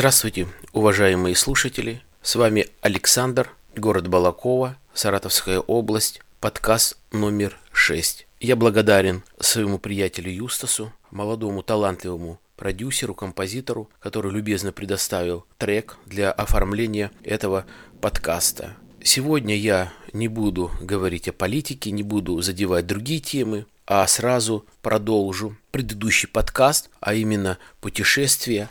Здравствуйте, уважаемые слушатели. С вами Александр, город Балакова, Саратовская область, подкаст номер 6. Я благодарен своему приятелю Юстасу, молодому талантливому продюсеру, композитору, который любезно предоставил трек для оформления этого подкаста. Сегодня я не буду говорить о политике, не буду задевать другие темы, а сразу продолжу предыдущий подкаст, а именно путешествие.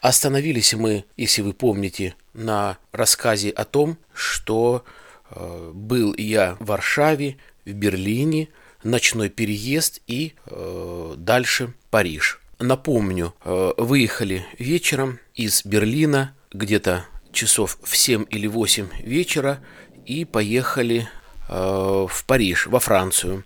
Остановились мы, если вы помните, на рассказе о том, что э, был я в Варшаве, в Берлине, ночной переезд и э, дальше Париж. Напомню, э, выехали вечером из Берлина где-то часов в 7 или 8 вечера и поехали э, в Париж, во Францию.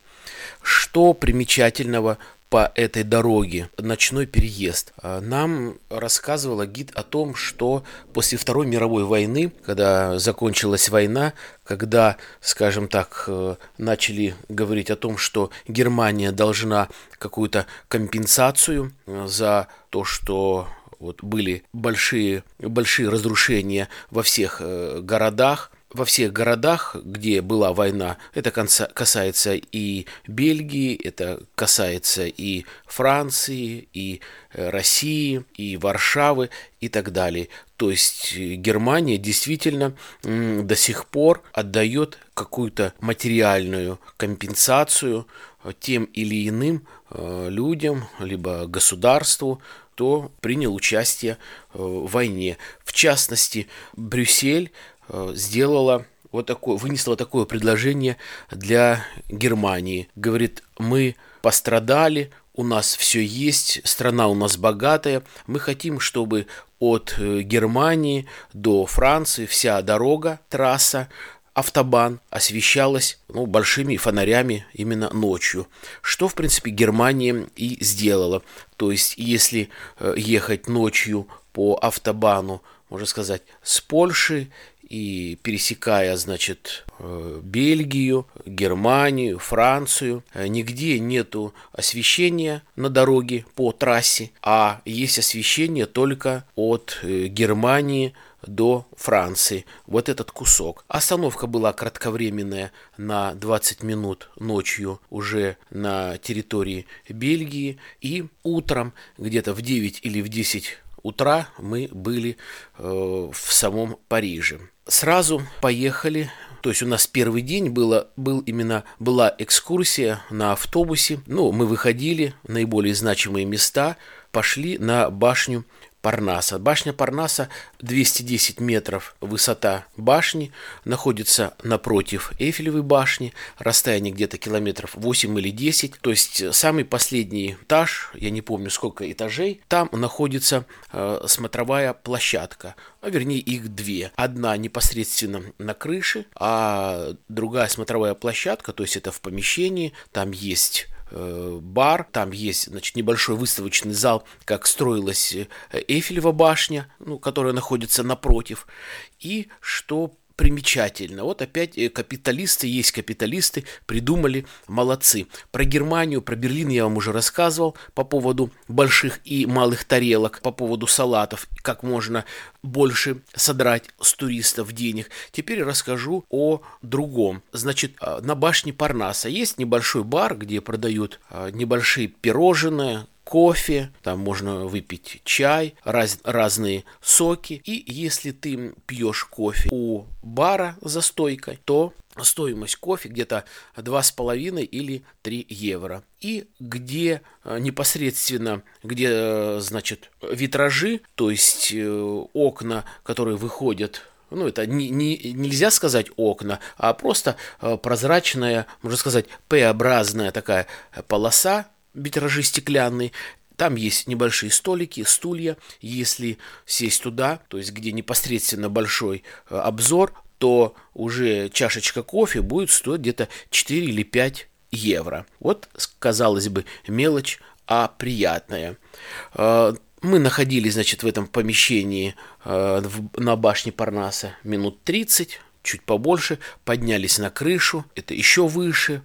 Что примечательного по этой дороге, ночной переезд. А, нам рассказывала гид о том, что после Второй мировой войны, когда закончилась война, когда, скажем так, э, начали говорить о том, что Германия должна какую-то компенсацию э, за то, что вот были большие, большие разрушения во всех э, городах, во всех городах, где была война, это касается и Бельгии, это касается и Франции, и э, России, и Варшавы и так далее. То есть э, Германия действительно до сих пор отдает какую-то материальную компенсацию э, тем или иным людям, либо государству, кто принял участие в войне. В частности, Брюссель сделала вот такое, вынесла такое предложение для Германии. Говорит, мы пострадали, у нас все есть, страна у нас богатая, мы хотим, чтобы от э, Германии до Франции вся дорога, трасса, автобан освещалась ну, большими фонарями именно ночью, что, в принципе, Германия и сделала. То есть, если э, ехать ночью по автобану, можно сказать, с Польши и пересекая, значит, э, Бельгию, Германию, Францию, э, нигде нету освещения на дороге по трассе, а есть освещение только от э, Германии до Франции. Вот этот кусок. Остановка была кратковременная на 20 минут ночью уже на территории Бельгии. И утром где-то в 9 или в 10 утра мы были э, в самом Париже. Сразу поехали то есть у нас первый день было, был именно, была экскурсия на автобусе. Ну, мы выходили, наиболее значимые места, пошли на башню Парнаса. Башня Парнаса 210 метров высота башни, находится напротив Эйфелевой башни, расстояние где-то километров 8 или 10, то есть самый последний этаж, я не помню сколько этажей, там находится э, смотровая площадка, а вернее их две. Одна непосредственно на крыше, а другая смотровая площадка, то есть это в помещении, там есть Э, бар, там есть, значит, небольшой выставочный зал, как строилась э, Эйфелева башня, ну, которая находится напротив, и что примечательно. Вот опять э, капиталисты, есть капиталисты, придумали, молодцы. Про Германию, про Берлин я вам уже рассказывал по поводу больших и малых тарелок, по поводу салатов, как можно больше содрать с туристов денег. Теперь расскажу о другом. Значит, а, на башне Парнаса есть небольшой бар, где продают а, небольшие пирожные, кофе, там можно выпить чай, раз, разные соки. И если ты пьешь кофе у бара за стойкой, то стоимость кофе где-то 2,5 или 3 евро. И где э, непосредственно, где, э, значит, витражи, то есть э, окна, которые выходят ну, это не, не, нельзя сказать окна, а просто прозрачная, можно сказать, П-образная такая полоса, витражи стеклянные, там есть небольшие столики, стулья. Если сесть туда, то есть где непосредственно большой э, обзор, то уже чашечка кофе будет стоить где-то 4 или 5 евро. Вот, казалось бы, мелочь, а приятная. Э, мы находились, значит, в этом помещении э, на башне Парнаса минут 30, чуть побольше, поднялись на крышу, это еще выше,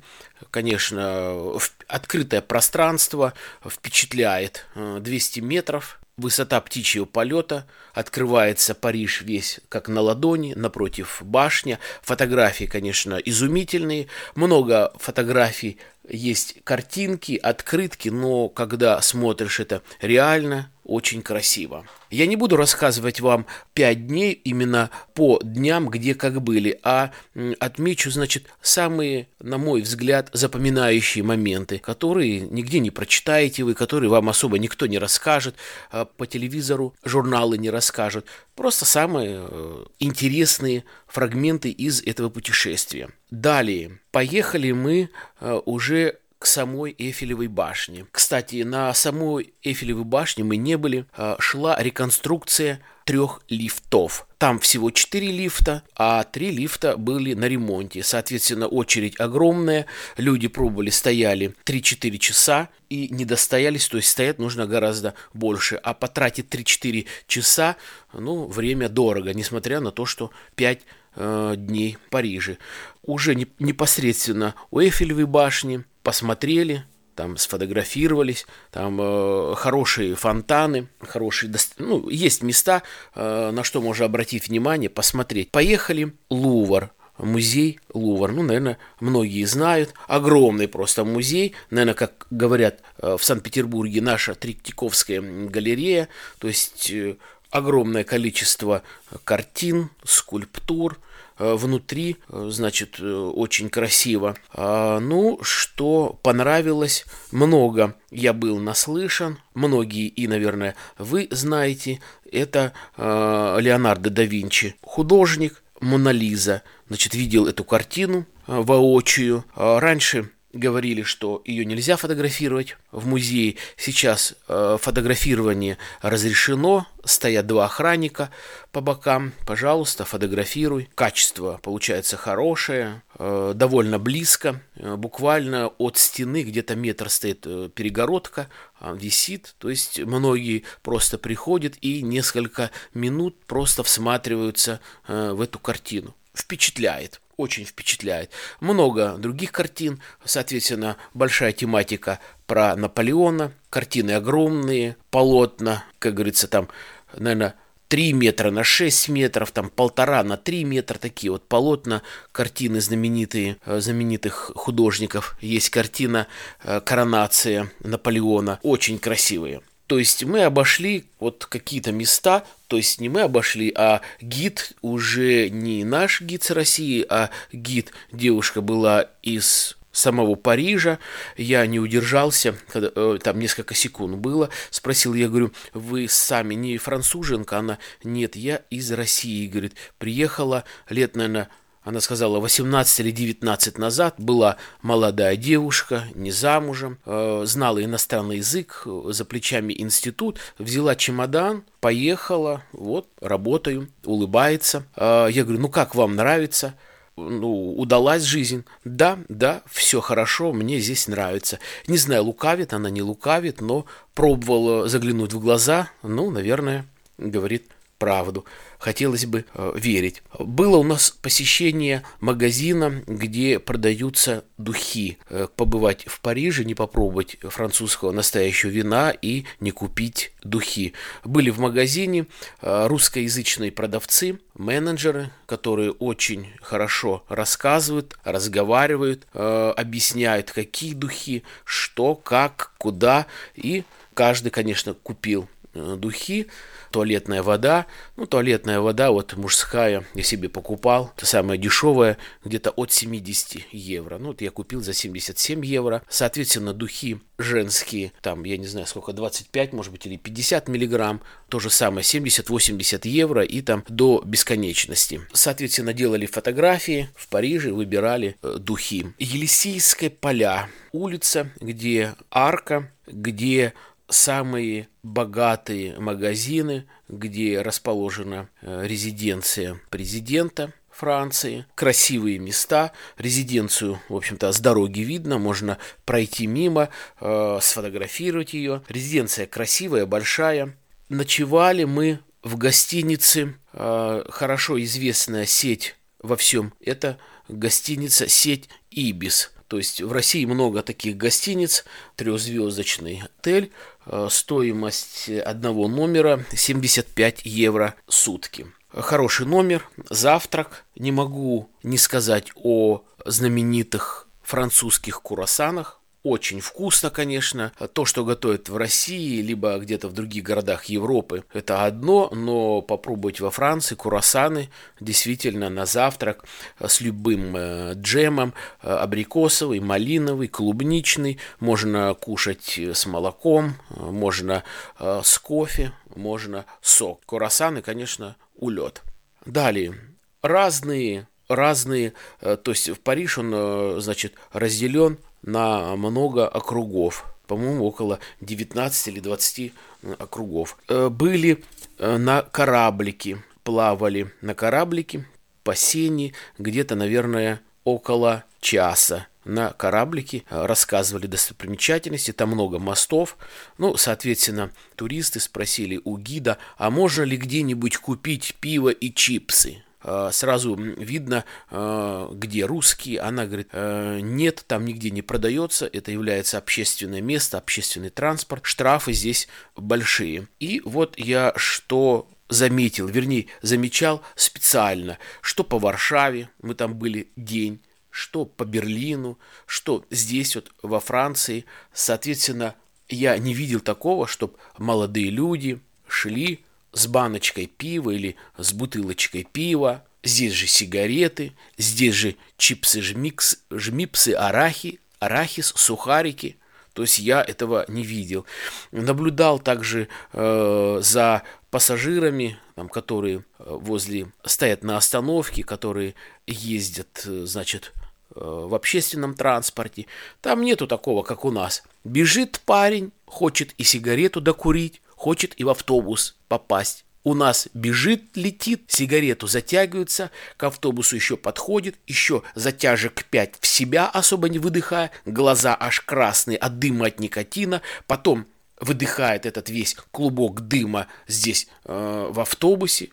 конечно, открытое пространство впечатляет, 200 метров высота птичьего полета, открывается Париж весь как на ладони, напротив башня. Фотографии, конечно, изумительные, много фотографий, есть картинки, открытки, но когда смотришь это реально, очень красиво. Я не буду рассказывать вам пять дней именно по дням, где как были, а отмечу, значит, самые, на мой взгляд, запоминающие моменты, которые нигде не прочитаете вы, которые вам особо никто не расскажет, а по телевизору журналы не расскажут. Просто самые э, интересные фрагменты из этого путешествия. Далее, поехали мы э, уже к самой Эйфелевой башне. Кстати, на самой Эйфелевой башне мы не были. А, шла реконструкция трех лифтов. Там всего четыре лифта, а три лифта были на ремонте. Соответственно, очередь огромная. Люди пробовали, стояли 3-4 часа и не достоялись. То есть стоять нужно гораздо больше. А потратить 3-4 часа, ну, время дорого, несмотря на то, что 5 э, дней в Париже. Уже не, непосредственно у Эйфелевой башни посмотрели, там сфотографировались, там э, хорошие фонтаны, хорошие, ну, есть места, э, на что можно обратить внимание, посмотреть. Поехали, Лувр, музей Лувр, ну, наверное, многие знают, огромный просто музей, наверное, как говорят э, в Санкт-Петербурге, наша Третьяковская галерея, то есть э, огромное количество картин, скульптур, внутри, э, значит, э, очень красиво. А, ну, что понравилось, много я был наслышан, многие и, наверное, вы знаете, это Леонардо да Винчи, художник, Мона Лиза, значит, видел эту картину воочию. А, раньше говорили, что ее нельзя фотографировать в музее. Сейчас э, фотографирование разрешено, стоят два охранника по бокам. Пожалуйста, фотографируй. Качество получается хорошее, э, довольно близко, э, буквально от стены где-то метр стоит э, перегородка, э, висит. То есть многие просто приходят и несколько минут просто всматриваются э, в эту картину. Впечатляет очень впечатляет. Много других картин, соответственно, большая тематика про Наполеона, картины огромные, полотна, как говорится, там, наверное, 3 метра на 6 метров, там полтора на 3 метра, такие вот полотна, картины знаменитые, э, знаменитых художников. Есть картина э, «Коронация Наполеона», очень красивые. То есть мы обошли вот какие-то места, то есть не мы обошли, а гид уже не наш гид с России, а гид, девушка была из самого Парижа, я не удержался, когда, э, там несколько секунд было, спросил, я говорю, вы сами не француженка? Она, нет, я из России, говорит, приехала лет, наверное, она сказала, 18 или 19 назад была молодая девушка, не замужем, э, знала иностранный язык, за плечами институт, взяла чемодан, поехала, вот, работаю, улыбается. Э, я говорю, ну как вам нравится? ну, удалась жизнь. Да, да, все хорошо, мне здесь нравится. Не знаю, лукавит она, не лукавит, но пробовала заглянуть в глаза, ну, наверное, говорит правду. Хотелось бы э, верить. Было у нас посещение магазина, где продаются духи. Э, побывать в Париже, не попробовать французского настоящего вина и не купить духи. Были в магазине э, русскоязычные продавцы, менеджеры, которые очень хорошо рассказывают, разговаривают, э, объясняют, какие духи, что, как, куда. И каждый, конечно, купил э, духи туалетная вода. Ну, туалетная вода, вот мужская, я себе покупал. Это самая дешевая, где-то от 70 евро. Ну, вот я купил за 77 евро. Соответственно, духи женские, там, я не знаю, сколько, 25, может быть, или 50 миллиграмм. То же самое, 70-80 евро и там до бесконечности. Соответственно, делали фотографии в Париже, выбирали э, духи. Елисейская поля, улица, где арка, где самые богатые магазины, где расположена э, резиденция президента Франции, красивые места, резиденцию, в общем-то, с дороги видно, можно пройти мимо, э, сфотографировать ее. Резиденция красивая, большая. Ночевали мы в гостинице, э, хорошо известная сеть во всем, это гостиница сеть Ибис То есть в России много таких гостиниц, трехзвездочный отель, э, стоимость одного номера 75 евро сутки. Хороший номер, завтрак. Не могу не сказать о знаменитых французских курасанах. Очень вкусно, конечно. То, что готовят в России, либо где-то в других городах Европы, это одно, но попробовать во Франции курасаны действительно на завтрак с любым э, джемом, э, абрикосовый, малиновый, клубничный, можно кушать с молоком, можно э, с кофе, можно сок. Курасаны, конечно, улет. Далее, разные разные, то есть в Париж он, значит, разделен на много округов, по-моему, около 19 или 20 округов. Э, были э, на кораблике, плавали на кораблике по сене где-то, наверное, около часа на кораблике, э, рассказывали достопримечательности, там много мостов. Ну, соответственно, туристы спросили у гида, а можно ли где-нибудь купить пиво и чипсы? А, сразу видно, а, где русские. Она говорит, «Э, нет, там нигде не продается, это является общественное место, общественный транспорт, штрафы здесь большие. И вот я что заметил, вернее, замечал специально, что по Варшаве, мы там были день, что по Берлину, что здесь вот во Франции. Соответственно, я не видел такого, чтобы молодые люди шли с баночкой пива или с бутылочкой пива. Здесь же сигареты, здесь же чипсы, жмикс, жмипсы, арахи, арахис, сухарики. То есть я этого не видел. Наблюдал также э, за пассажирами, там, которые э, возле стоят на остановке, которые ездят, э, значит, э, в общественном транспорте. Там нету такого, как у нас. Бежит парень, хочет и сигарету докурить, хочет и в автобус попасть. У нас бежит, летит, сигарету затягивается, к автобусу еще подходит, еще затяжек 5 в себя, особо не выдыхая, глаза аж красные от дыма от никотина, потом выдыхает этот весь клубок дыма здесь э, в автобусе.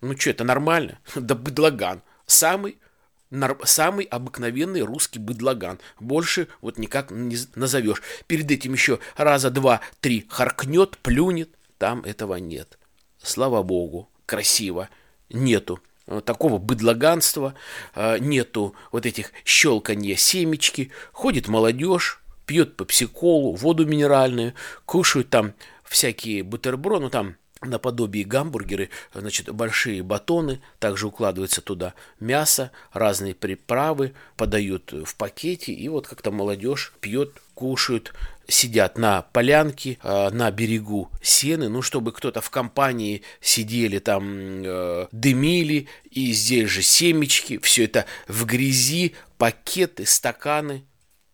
Ну что, это нормально? Да быдлаган. Самый самый обыкновенный русский быдлаган. Больше вот никак не назовешь. Перед этим еще раза два-три харкнет, плюнет. Там этого нет. Слава богу, красиво. Нету такого быдлаганства, а, нету вот этих щелканья семечки. Ходит молодежь, пьет попсиколу, воду минеральную, кушают там всякие бутерброды, ну там наподобие гамбургеры, значит, большие батоны, также укладывается туда мясо, разные приправы, подают в пакете, и вот как-то молодежь пьет, кушают, сидят на полянке, а, на берегу сены, ну, чтобы кто-то в компании сидели там, э, дымили, и здесь же семечки, все это в грязи, пакеты, стаканы,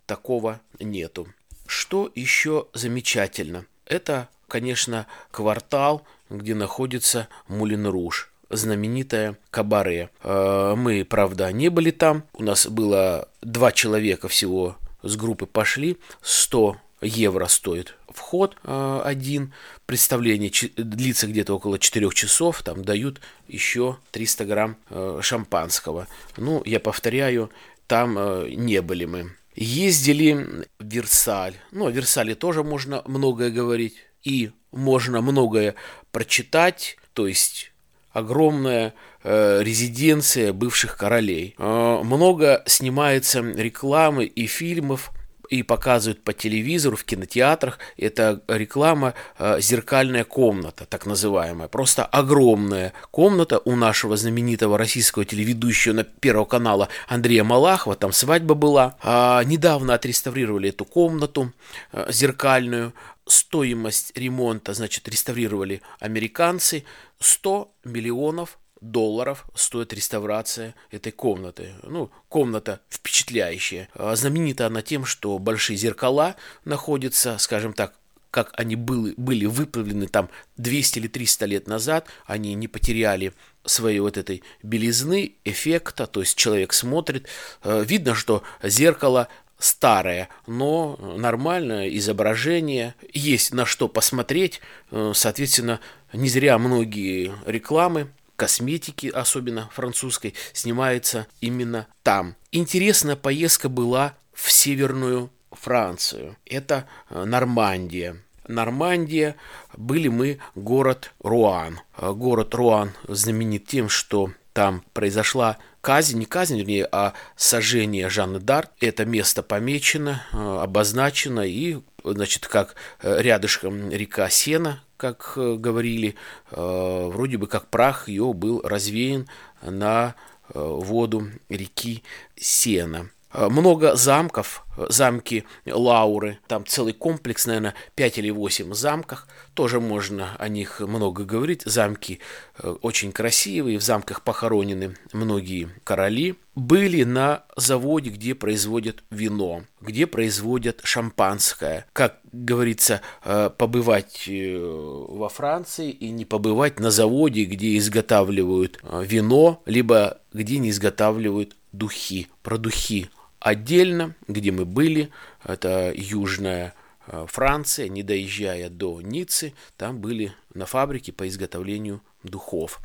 такого нету. Что еще замечательно? Это, конечно, квартал, где находится Мулин-Руж знаменитое кабаре. Э, мы, правда, не были там. У нас было два человека всего с группы пошли. 100 евро стоит вход э, один. Представление длится где-то около 4 часов. Там дают еще 300 грамм э, шампанского. Ну, я повторяю, там не были мы. Ездили в Версаль. Ну, о Версале тоже можно многое говорить. И можно многое прочитать, то есть огромная э, резиденция бывших королей. Э, много снимается рекламы и фильмов и показывают по телевизору, в кинотеатрах. Это реклама э, «Зеркальная комната», так называемая. Просто огромная комната у нашего знаменитого российского телеведущего на Первого канала Андрея Малахова. Там свадьба была. А, недавно отреставрировали эту комнату э, зеркальную стоимость ремонта, значит, реставрировали американцы, 100 миллионов долларов стоит реставрация этой комнаты. Ну, комната впечатляющая. А знаменита она тем, что большие зеркала находятся, скажем так, как они были, были выправлены там 200 или 300 лет назад, они не потеряли своей вот этой белизны, эффекта, то есть человек смотрит, э, видно, что зеркало старое, но нормальное изображение, есть на что посмотреть, э, соответственно, не зря многие рекламы, косметики, особенно французской, снимаются именно там. Интересная поездка была в северную Францию. Это Нормандия. Нормандия, были мы город Руан. Город Руан знаменит тем, что там произошла казнь, не казнь, вернее, а сожжение Жанны Дарт. Это место помечено, э, обозначено, и, значит, как э, рядышком река Сена, как э, говорили, вроде бы как прах ее был развеян на воду реки Сена. Э, много замков, замки Лауры, там целый комплекс, наверное, 5 или 8 замков, тоже можно о них много говорить. Замки э, очень красивые, в замках похоронены многие короли. Были на заводе, где производят вино, где производят шампанское. Как говорится, э, побывать во Франции и не побывать на заводе, где изготавливают вино, либо где не изготавливают духи. Про духи отдельно, где мы были, это южная э, Франция, не доезжая до Ниццы, там были на фабрике по изготовлению духов.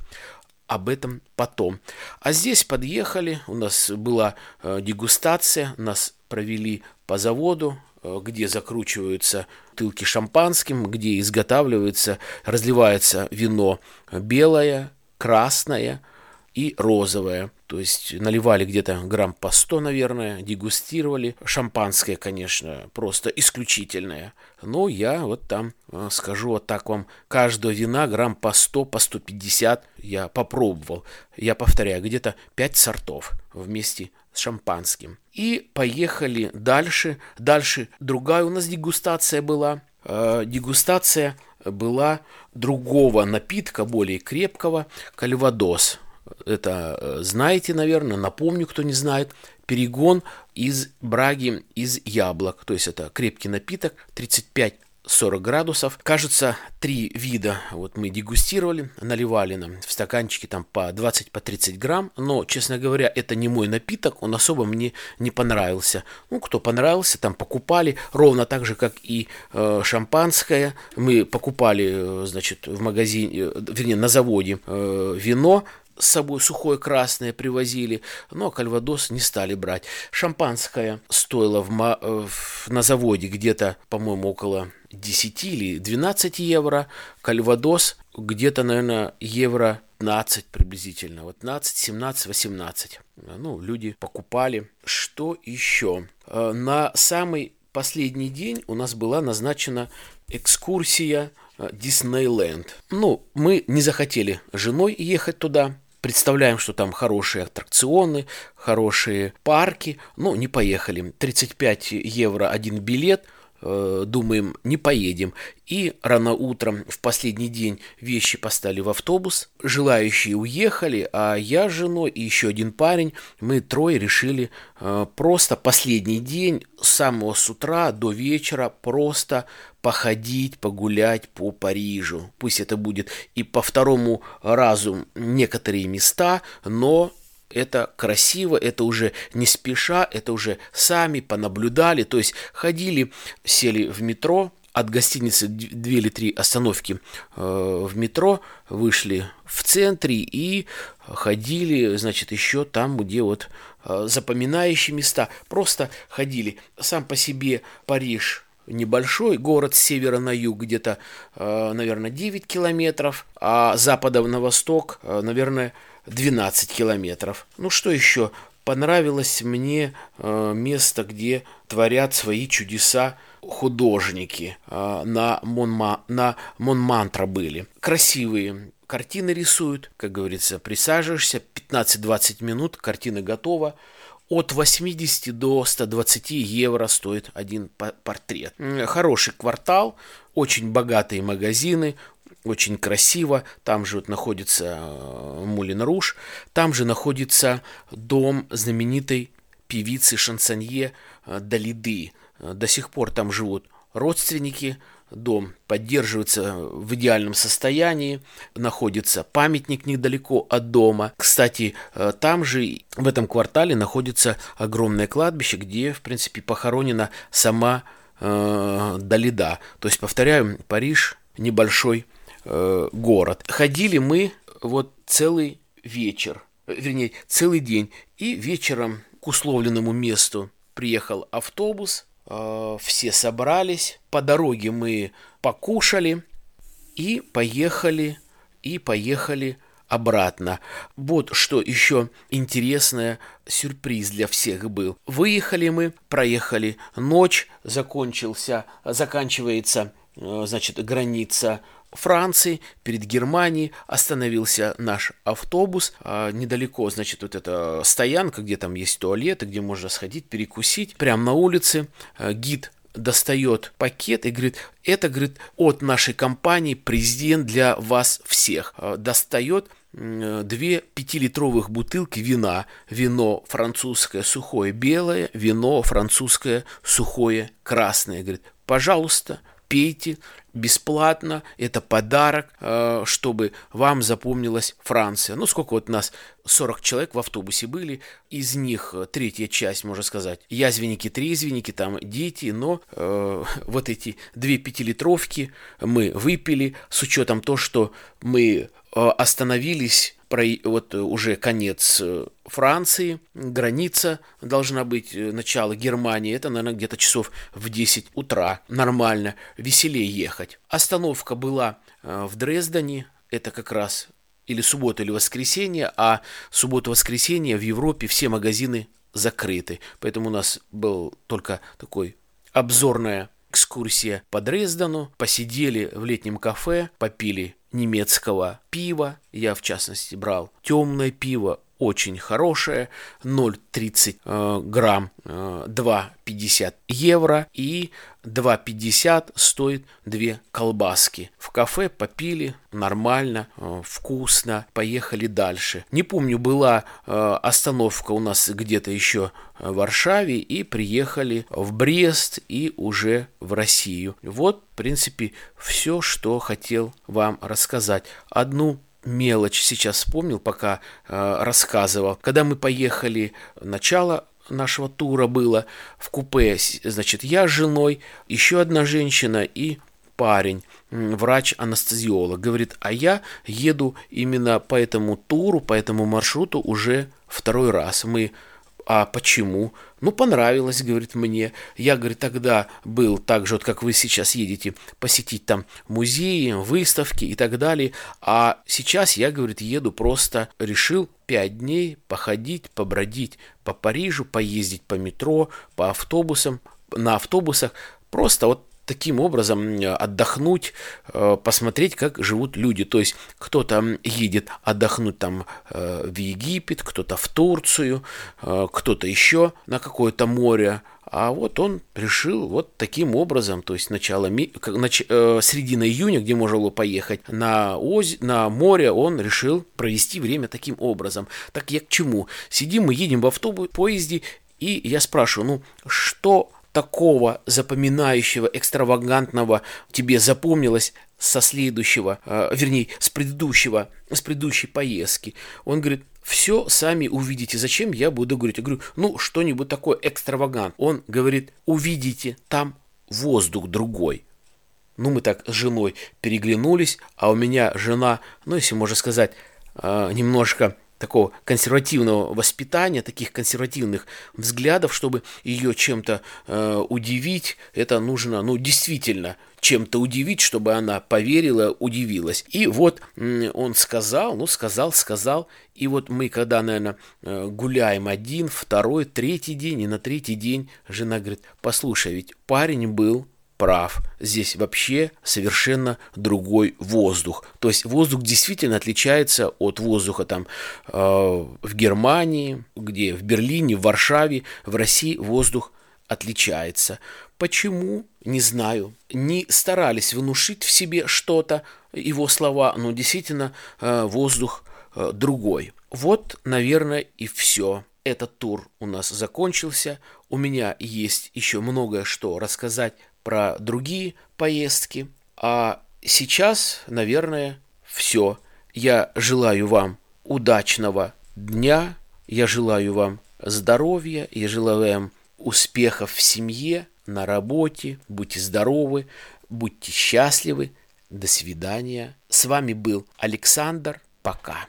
Об этом потом. А здесь подъехали, у нас была э, дегустация, нас провели по заводу, э, где закручиваются тылки шампанским, где изготавливается, разливается вино белое, красное и розовое – то есть наливали где-то грамм по 100, наверное, дегустировали. Шампанское, конечно, просто исключительное. Но я вот там э, скажу вот так вам, каждого вина грамм по 100, по 150 я попробовал. Я повторяю, где-то 5 сортов вместе с шампанским. И поехали дальше. Дальше другая у нас дегустация была. Э, дегустация была другого напитка, более крепкого, кальвадос это э, знаете, наверное, напомню, кто не знает, перегон из браги из яблок, то есть это крепкий напиток, 35 40 градусов. Кажется, три вида вот мы дегустировали, наливали нам в стаканчики там по 20 по 30 грамм, но, честно говоря, это не мой напиток, он особо мне не понравился. Ну, кто понравился, там покупали, ровно так же, как и э, шампанское. Мы покупали, э, значит, в магазине, э, вернее, на заводе э, вино, с собой сухое красное привозили, но кальвадос не стали брать. Шампанское стоило в, э, в, на заводе где-то, по-моему, около 10 или 12 евро. Кальвадос где-то, наверное, евро 15 приблизительно. Вот 15, 17, 18. Ну, люди покупали. Что еще? Э, на самый последний день у нас была назначена экскурсия э, Диснейленд. Ну, мы не захотели женой ехать туда, представляем, что там хорошие аттракционы, хорошие парки, но не поехали. 35 евро один билет, э, думаем, не поедем. И рано утром в последний день вещи поставили в автобус, желающие уехали, а я с женой и еще один парень, мы трое решили э, просто последний день с самого с утра до вечера просто походить, погулять по Парижу. Пусть это будет и по второму разу некоторые места, но это красиво, это уже не спеша, это уже сами понаблюдали, то есть ходили, сели в метро, от гостиницы две или три остановки э, в метро, вышли в центре и ходили, значит, еще там, где вот э, запоминающие места, просто ходили. Сам по себе Париж небольшой город с севера на юг, где-то, э, наверное, 9 километров, а с запада на восток, наверное, 12 километров. Ну что еще? Понравилось мне э, место, где творят свои чудеса художники. На, Монма, на Монмантра были. Красивые картины рисуют, как говорится, присаживаешься, 15-20 минут, картина готова от 80 до 120 евро стоит один портрет. Хороший квартал, очень богатые магазины, очень красиво. Там же вот находится э, Мулин Руш, там же находится дом знаменитой певицы шансонье э, Далиды. До сих пор там живут родственники дом поддерживается в идеальном состоянии, находится памятник недалеко от дома. Кстати, э, там же, в этом квартале, находится огромное кладбище, где, в принципе, похоронена сама э, Далида. То есть, повторяю, Париж небольшой э, город. Ходили мы вот целый вечер, вернее, целый день, и вечером к условленному месту приехал автобус, э, все собрались, по дороге мы покушали и поехали, и поехали обратно. Вот что еще интересное, сюрприз для всех был. Выехали мы, проехали ночь, закончился, заканчивается, э, значит, граница Франции, перед Германией остановился наш автобус. А недалеко, значит, вот эта стоянка, где там есть туалеты, где можно сходить, перекусить. Прямо на улице а, гид достает пакет и говорит, это, говорит, от нашей компании президент для вас всех. А, достает две пятилитровых бутылки вина. Вино французское сухое белое, вино французское сухое красное. Говорит, пожалуйста, пейте бесплатно, это подарок, э, чтобы вам запомнилась Франция. Ну, сколько вот нас, 40 человек в автобусе были, из них э, третья часть, можно сказать, язвенники, трезвенники, там дети, но э, вот эти две пятилитровки мы выпили с учетом то, что мы э, остановились про, вот уже конец э, Франции, граница должна быть, э, начало Германии, это, наверное, где-то часов в 10 утра, нормально, веселее ехать. Остановка была э, в Дрездене, это как раз или суббота, или воскресенье, а суббота-воскресенье в Европе все магазины закрыты, поэтому у нас был только такой обзорная экскурсия по Дрездену, посидели в летнем кафе, попили немецкого пива. Я, в частности, брал темное пиво, очень хорошее, 0,30 э, грамм, э, 2,50 евро и 2,50 стоит две колбаски. В кафе попили, нормально, э, вкусно, поехали дальше. Не помню, была э, остановка у нас где-то еще в Варшаве и приехали в Брест и уже в Россию. Вот, в принципе, все, что хотел вам рассказать. Одну мелочь сейчас вспомнил, пока э, рассказывал. Когда мы поехали, начало нашего тура было в купе, значит, я с женой, еще одна женщина и парень, врач-анестезиолог, говорит, а я еду именно по этому туру, по этому маршруту уже второй раз. Мы а почему? Ну, понравилось, говорит мне. Я, говорит, тогда был так же, вот как вы сейчас едете, посетить там музеи, выставки и так далее. А сейчас я, говорит, еду просто, решил пять дней походить, побродить по Парижу, поездить по метро, по автобусам, на автобусах. Просто вот таким образом отдохнуть, э, посмотреть, как живут люди. То есть кто-то едет отдохнуть там э, в Египет, кто-то в Турцию, э, кто-то еще на какое-то море. А вот он решил вот таким образом, то есть начало, нач, э, середина июня, где можно было поехать на, оз, на море, он решил провести время таким образом. Так я к чему? Сидим, мы едем в автобусе, поезде, и я спрашиваю, ну что такого запоминающего, экстравагантного тебе запомнилось со следующего, э, вернее, с предыдущего, с предыдущей поездки? Он говорит, все сами увидите. Зачем я буду говорить? Я говорю, ну, что-нибудь такое экстравагант. Он говорит, увидите, там воздух другой. Ну, мы так с женой переглянулись, а у меня жена, ну, если можно сказать, э, немножко такого консервативного воспитания, таких консервативных взглядов, чтобы ее чем-то э, удивить, это нужно, ну, действительно чем-то удивить, чтобы она поверила, удивилась. И вот он сказал, ну, сказал, сказал, и вот мы, когда, наверное, э, гуляем один, второй, третий день, и на третий день жена говорит, послушай, ведь парень был прав. Здесь вообще совершенно другой воздух. То есть воздух действительно отличается от воздуха там э, в Германии, где в Берлине, в Варшаве, в России воздух отличается. Почему? Не знаю. Не старались внушить в себе что-то, его слова, но действительно э, воздух э, другой. Вот, наверное, и все. Этот тур у нас закончился. У меня есть еще многое что рассказать про другие поездки. А сейчас, наверное, все. Я желаю вам удачного дня, я желаю вам здоровья, я желаю вам успехов в семье, на работе. Будьте здоровы, будьте счастливы. До свидания. С вами был Александр. Пока.